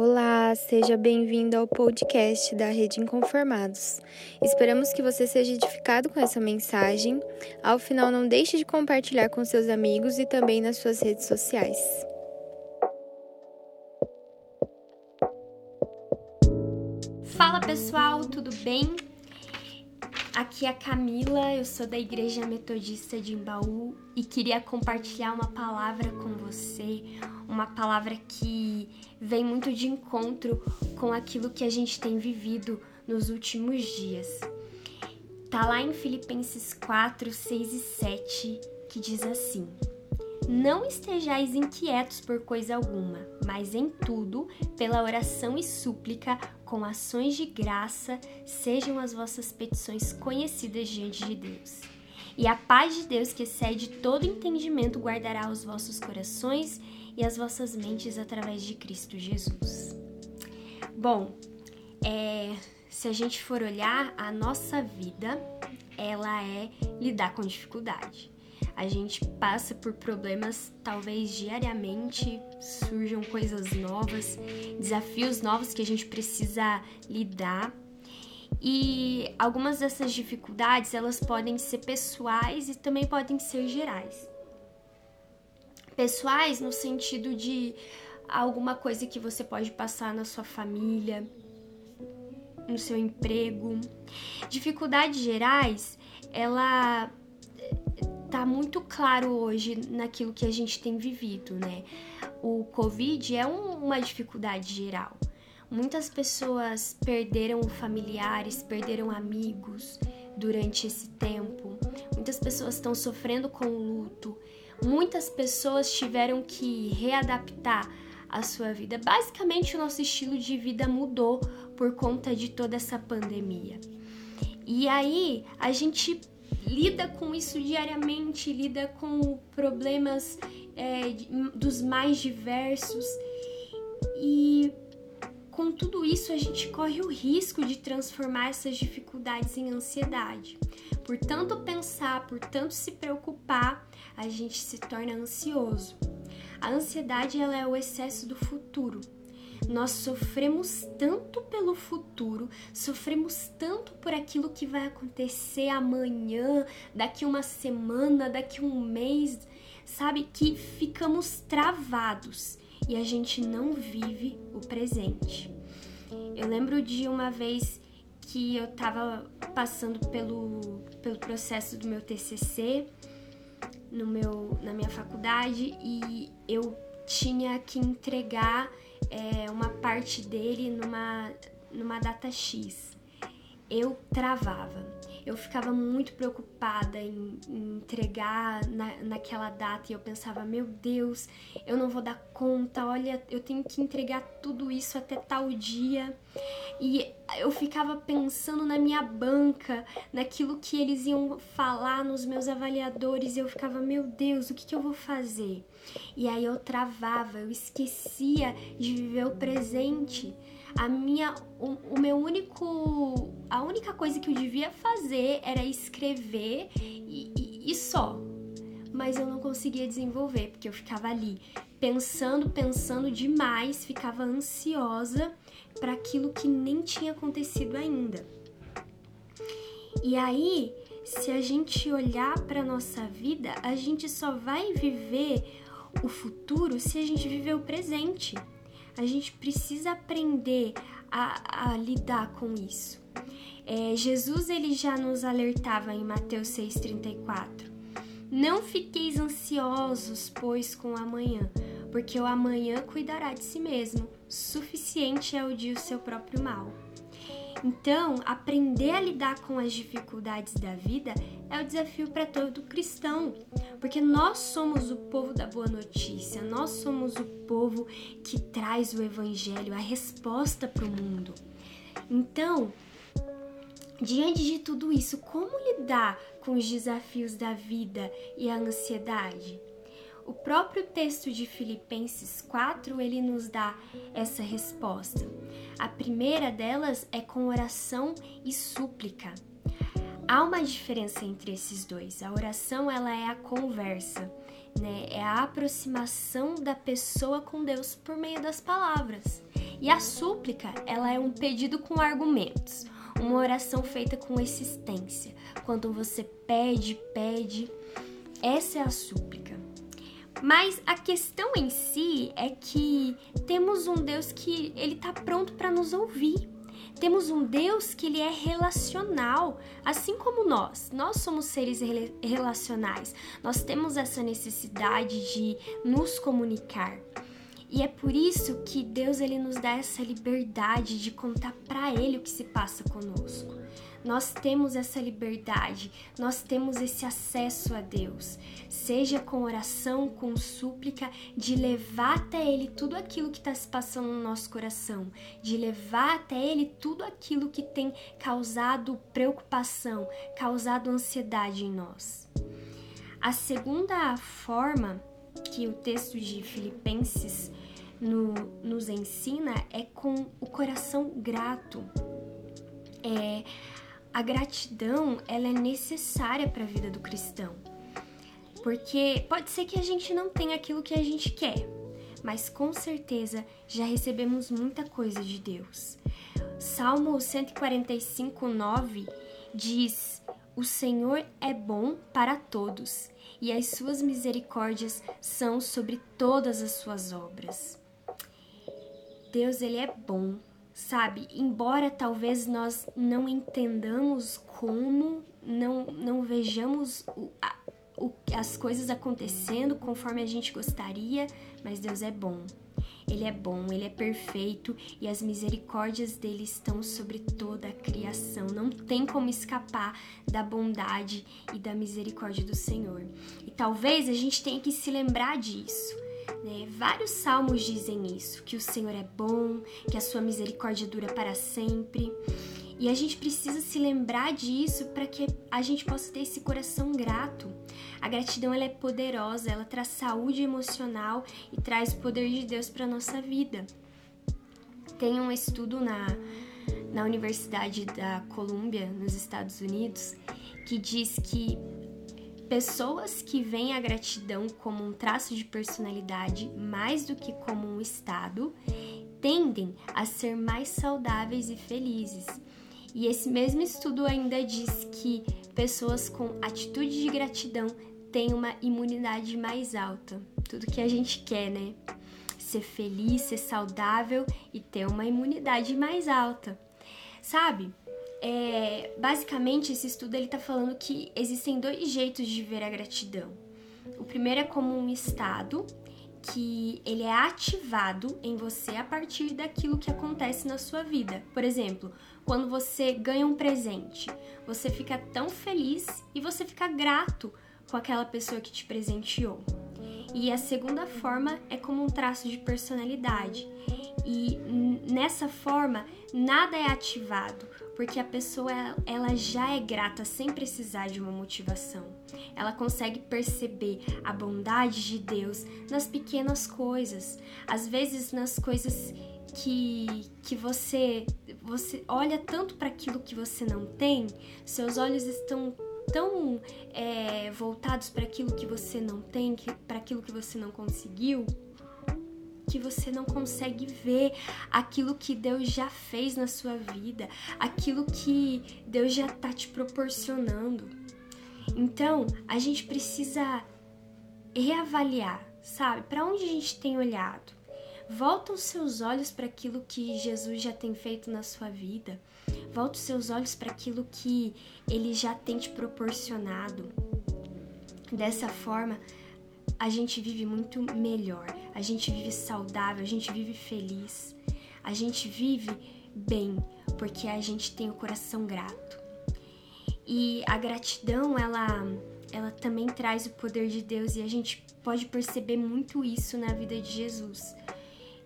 Olá, seja bem-vindo ao podcast da Rede Inconformados. Esperamos que você seja edificado com essa mensagem. Ao final, não deixe de compartilhar com seus amigos e também nas suas redes sociais. Fala pessoal, tudo bem? Aqui é a Camila, eu sou da Igreja Metodista de Embaú e queria compartilhar uma palavra com você, uma palavra que vem muito de encontro com aquilo que a gente tem vivido nos últimos dias. Tá lá em Filipenses 4, 6 e 7 que diz assim: Não estejais inquietos por coisa alguma, mas em tudo, pela oração e súplica, com ações de graça, sejam as vossas petições conhecidas diante de Deus. E a paz de Deus, que excede todo entendimento, guardará os vossos corações e as vossas mentes através de Cristo Jesus. Bom, é, se a gente for olhar, a nossa vida, ela é lidar com dificuldade. A gente passa por problemas, talvez diariamente surjam coisas novas, desafios novos que a gente precisa lidar. E algumas dessas dificuldades, elas podem ser pessoais e também podem ser gerais. Pessoais no sentido de alguma coisa que você pode passar na sua família, no seu emprego. Dificuldades gerais, ela tá muito claro hoje naquilo que a gente tem vivido, né? O Covid é um, uma dificuldade geral. Muitas pessoas perderam familiares, perderam amigos durante esse tempo. Muitas pessoas estão sofrendo com o luto. Muitas pessoas tiveram que readaptar a sua vida. Basicamente, o nosso estilo de vida mudou por conta de toda essa pandemia. E aí, a gente lida com isso diariamente, lida com problemas é, dos mais diversos e com tudo isso a gente corre o risco de transformar essas dificuldades em ansiedade. Por tanto pensar, por tanto se preocupar, a gente se torna ansioso. A ansiedade ela é o excesso do futuro nós sofremos tanto pelo futuro, sofremos tanto por aquilo que vai acontecer amanhã, daqui uma semana, daqui um mês, sabe? Que ficamos travados e a gente não vive o presente. Eu lembro de uma vez que eu estava passando pelo, pelo processo do meu TCC no meu, na minha faculdade e eu tinha que entregar é, uma parte dele numa, numa data X. Eu travava. Eu ficava muito preocupada em, em entregar na, naquela data e eu pensava, meu Deus, eu não vou dar conta, olha, eu tenho que entregar tudo isso até tal dia. E eu ficava pensando na minha banca, naquilo que eles iam falar nos meus avaliadores, e eu ficava, meu Deus, o que, que eu vou fazer? E aí eu travava, eu esquecia de viver o presente. A minha, o, o meu único, a única coisa que eu devia fazer era escrever e, e, e só. Mas eu não conseguia desenvolver porque eu ficava ali pensando, pensando demais, ficava ansiosa para aquilo que nem tinha acontecido ainda. E aí, se a gente olhar para nossa vida, a gente só vai viver o futuro se a gente viver o presente. A gente precisa aprender a, a lidar com isso. É, Jesus ele já nos alertava em Mateus 6,34. Não fiqueis ansiosos, pois, com o amanhã, porque o amanhã cuidará de si mesmo. Suficiente é o dia o seu próprio mal. Então, aprender a lidar com as dificuldades da vida é o desafio para todo cristão, porque nós somos o povo da boa notícia, nós somos o povo que traz o evangelho, a resposta para o mundo. Então, diante de tudo isso, como lidar com os desafios da vida e a ansiedade? O próprio texto de Filipenses 4, ele nos dá essa resposta. A primeira delas é com oração e súplica. Há uma diferença entre esses dois. A oração, ela é a conversa, né? É a aproximação da pessoa com Deus por meio das palavras. E a súplica, ela é um pedido com argumentos, uma oração feita com existência. Quando você pede, pede, essa é a súplica. Mas a questão em si é que temos um Deus que ele está pronto para nos ouvir. Temos um Deus que ele é relacional, assim como nós. Nós somos seres relacionais. Nós temos essa necessidade de nos comunicar. E é por isso que Deus ele nos dá essa liberdade de contar para ele o que se passa conosco. Nós temos essa liberdade, nós temos esse acesso a Deus, seja com oração, com súplica, de levar até Ele tudo aquilo que está se passando no nosso coração, de levar até Ele tudo aquilo que tem causado preocupação, causado ansiedade em nós. A segunda forma que o texto de Filipenses no, nos ensina é com o coração grato. É, a gratidão ela é necessária para a vida do cristão. Porque pode ser que a gente não tenha aquilo que a gente quer, mas com certeza já recebemos muita coisa de Deus. Salmo 145, 9 diz: O Senhor é bom para todos, e as suas misericórdias são sobre todas as suas obras. Deus, ele é bom, sabe? Embora talvez nós não entendamos como, não, não vejamos o, a, o, as coisas acontecendo conforme a gente gostaria, mas Deus é bom. Ele é bom, ele é perfeito e as misericórdias dele estão sobre toda a criação. Não tem como escapar da bondade e da misericórdia do Senhor. E talvez a gente tenha que se lembrar disso né? Vários salmos dizem isso, que o Senhor é bom, que a sua misericórdia dura para sempre. E a gente precisa se lembrar disso para que a gente possa ter esse coração grato. A gratidão ela é poderosa, ela traz saúde emocional e traz o poder de Deus para nossa vida. Tem um estudo na, na Universidade da Colômbia, nos Estados Unidos, que diz que Pessoas que veem a gratidão como um traço de personalidade mais do que como um estado tendem a ser mais saudáveis e felizes. E esse mesmo estudo ainda diz que pessoas com atitude de gratidão têm uma imunidade mais alta. Tudo que a gente quer, né? Ser feliz, ser saudável e ter uma imunidade mais alta. Sabe? É, basicamente esse estudo ele está falando que existem dois jeitos de ver a gratidão. O primeiro é como um estado que ele é ativado em você a partir daquilo que acontece na sua vida. Por exemplo, quando você ganha um presente, você fica tão feliz e você fica grato com aquela pessoa que te presenteou. E a segunda forma é como um traço de personalidade. E nessa forma, nada é ativado, porque a pessoa ela já é grata sem precisar de uma motivação. Ela consegue perceber a bondade de Deus nas pequenas coisas, às vezes nas coisas que, que você você olha tanto para aquilo que você não tem, seus olhos estão tão é, voltados para aquilo que você não tem, para aquilo que você não conseguiu, que você não consegue ver aquilo que Deus já fez na sua vida, aquilo que Deus já está te proporcionando. Então, a gente precisa reavaliar, sabe? Para onde a gente tem olhado? Volta os seus olhos para aquilo que Jesus já tem feito na sua vida. Volta os seus olhos para aquilo que ele já tem te proporcionado. Dessa forma, a gente vive muito melhor, a gente vive saudável, a gente vive feliz, a gente vive bem, porque a gente tem o coração grato. E a gratidão, ela, ela também traz o poder de Deus e a gente pode perceber muito isso na vida de Jesus.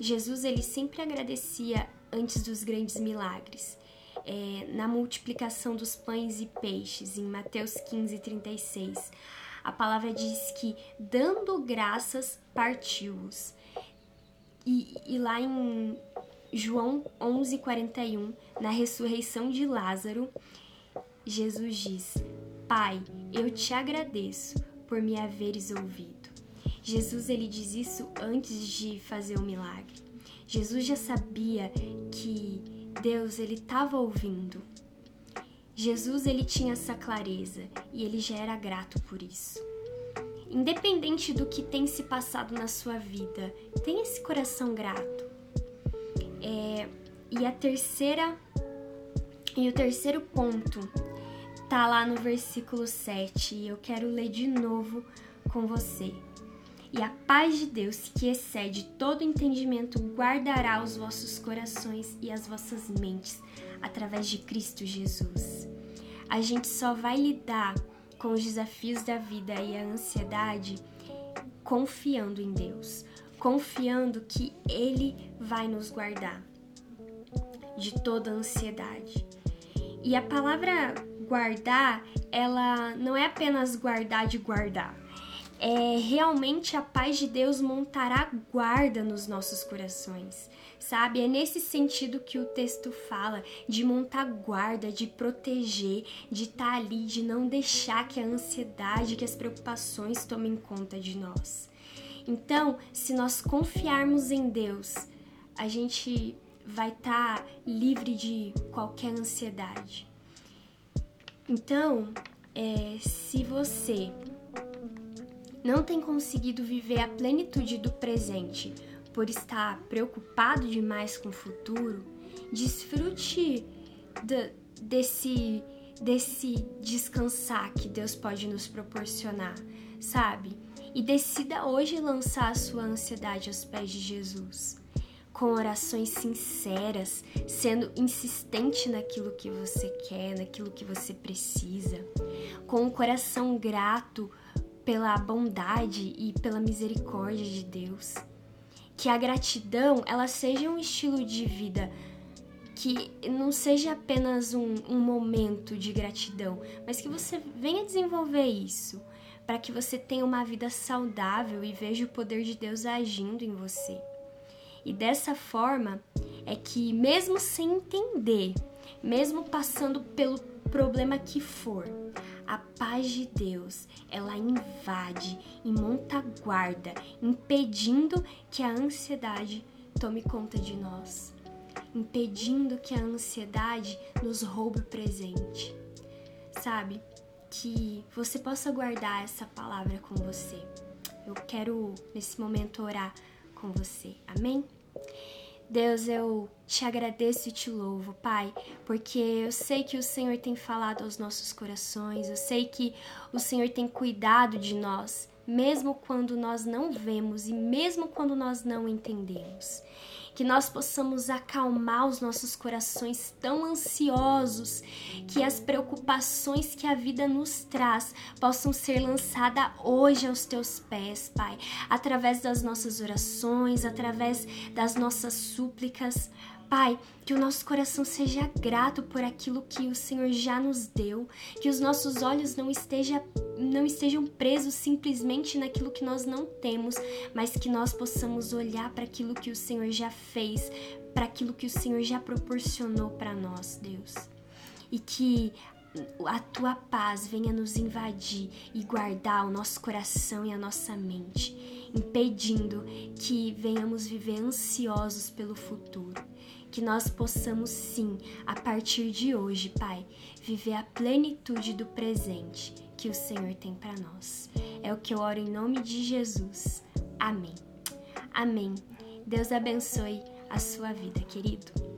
Jesus, ele sempre agradecia antes dos grandes milagres. É, na multiplicação dos pães e peixes, em Mateus 15, 36 a palavra diz que dando graças partiu-os. E, e, lá em João 11:41, na ressurreição de Lázaro, Jesus diz: Pai, eu te agradeço por me haveres ouvido. Jesus ele diz isso antes de fazer o milagre. Jesus já sabia que Deus ele estava ouvindo. Jesus ele tinha essa clareza e ele já era grato por isso. Independente do que tem se passado na sua vida, tem esse coração grato. É, e a terceira e o terceiro ponto tá lá no versículo 7 e eu quero ler de novo com você. E a paz de Deus, que excede todo entendimento, guardará os vossos corações e as vossas mentes através de Cristo Jesus. A gente só vai lidar com os desafios da vida e a ansiedade confiando em Deus, confiando que Ele vai nos guardar de toda ansiedade. E a palavra guardar, ela não é apenas guardar de guardar. É realmente a paz de Deus montará guarda nos nossos corações, sabe? É nesse sentido que o texto fala de montar guarda, de proteger, de estar tá ali, de não deixar que a ansiedade, que as preocupações tomem conta de nós. Então, se nós confiarmos em Deus, a gente vai estar tá livre de qualquer ansiedade. Então, é, se você não tem conseguido viver a plenitude do presente por estar preocupado demais com o futuro, desfrute de, desse, desse descansar que Deus pode nos proporcionar, sabe? E decida hoje lançar a sua ansiedade aos pés de Jesus com orações sinceras, sendo insistente naquilo que você quer, naquilo que você precisa, com um coração grato pela bondade e pela misericórdia de Deus. Que a gratidão ela seja um estilo de vida que não seja apenas um, um momento de gratidão, mas que você venha desenvolver isso para que você tenha uma vida saudável e veja o poder de Deus agindo em você. E dessa forma é que, mesmo sem entender, mesmo passando pelo problema que for, a paz de Deus ela invade e monta guarda, impedindo que a ansiedade tome conta de nós, impedindo que a ansiedade nos roube o presente. Sabe? Que você possa guardar essa palavra com você. Eu quero nesse momento orar com você. Amém? Deus, eu te agradeço e te louvo, Pai, porque eu sei que o Senhor tem falado aos nossos corações, eu sei que o Senhor tem cuidado de nós, mesmo quando nós não vemos e mesmo quando nós não entendemos que nós possamos acalmar os nossos corações tão ansiosos, que as preocupações que a vida nos traz possam ser lançadas hoje aos teus pés, Pai, através das nossas orações, através das nossas súplicas. Pai, que o nosso coração seja grato por aquilo que o Senhor já nos deu, que os nossos olhos não, esteja, não estejam presos simplesmente naquilo que nós não temos, mas que nós possamos olhar para aquilo que o Senhor já fez, para aquilo que o Senhor já proporcionou para nós, Deus. E que a tua paz venha nos invadir e guardar o nosso coração e a nossa mente, impedindo que venhamos viver ansiosos pelo futuro que nós possamos sim, a partir de hoje, Pai, viver a plenitude do presente que o Senhor tem para nós. É o que eu oro em nome de Jesus. Amém. Amém. Deus abençoe a sua vida, querido.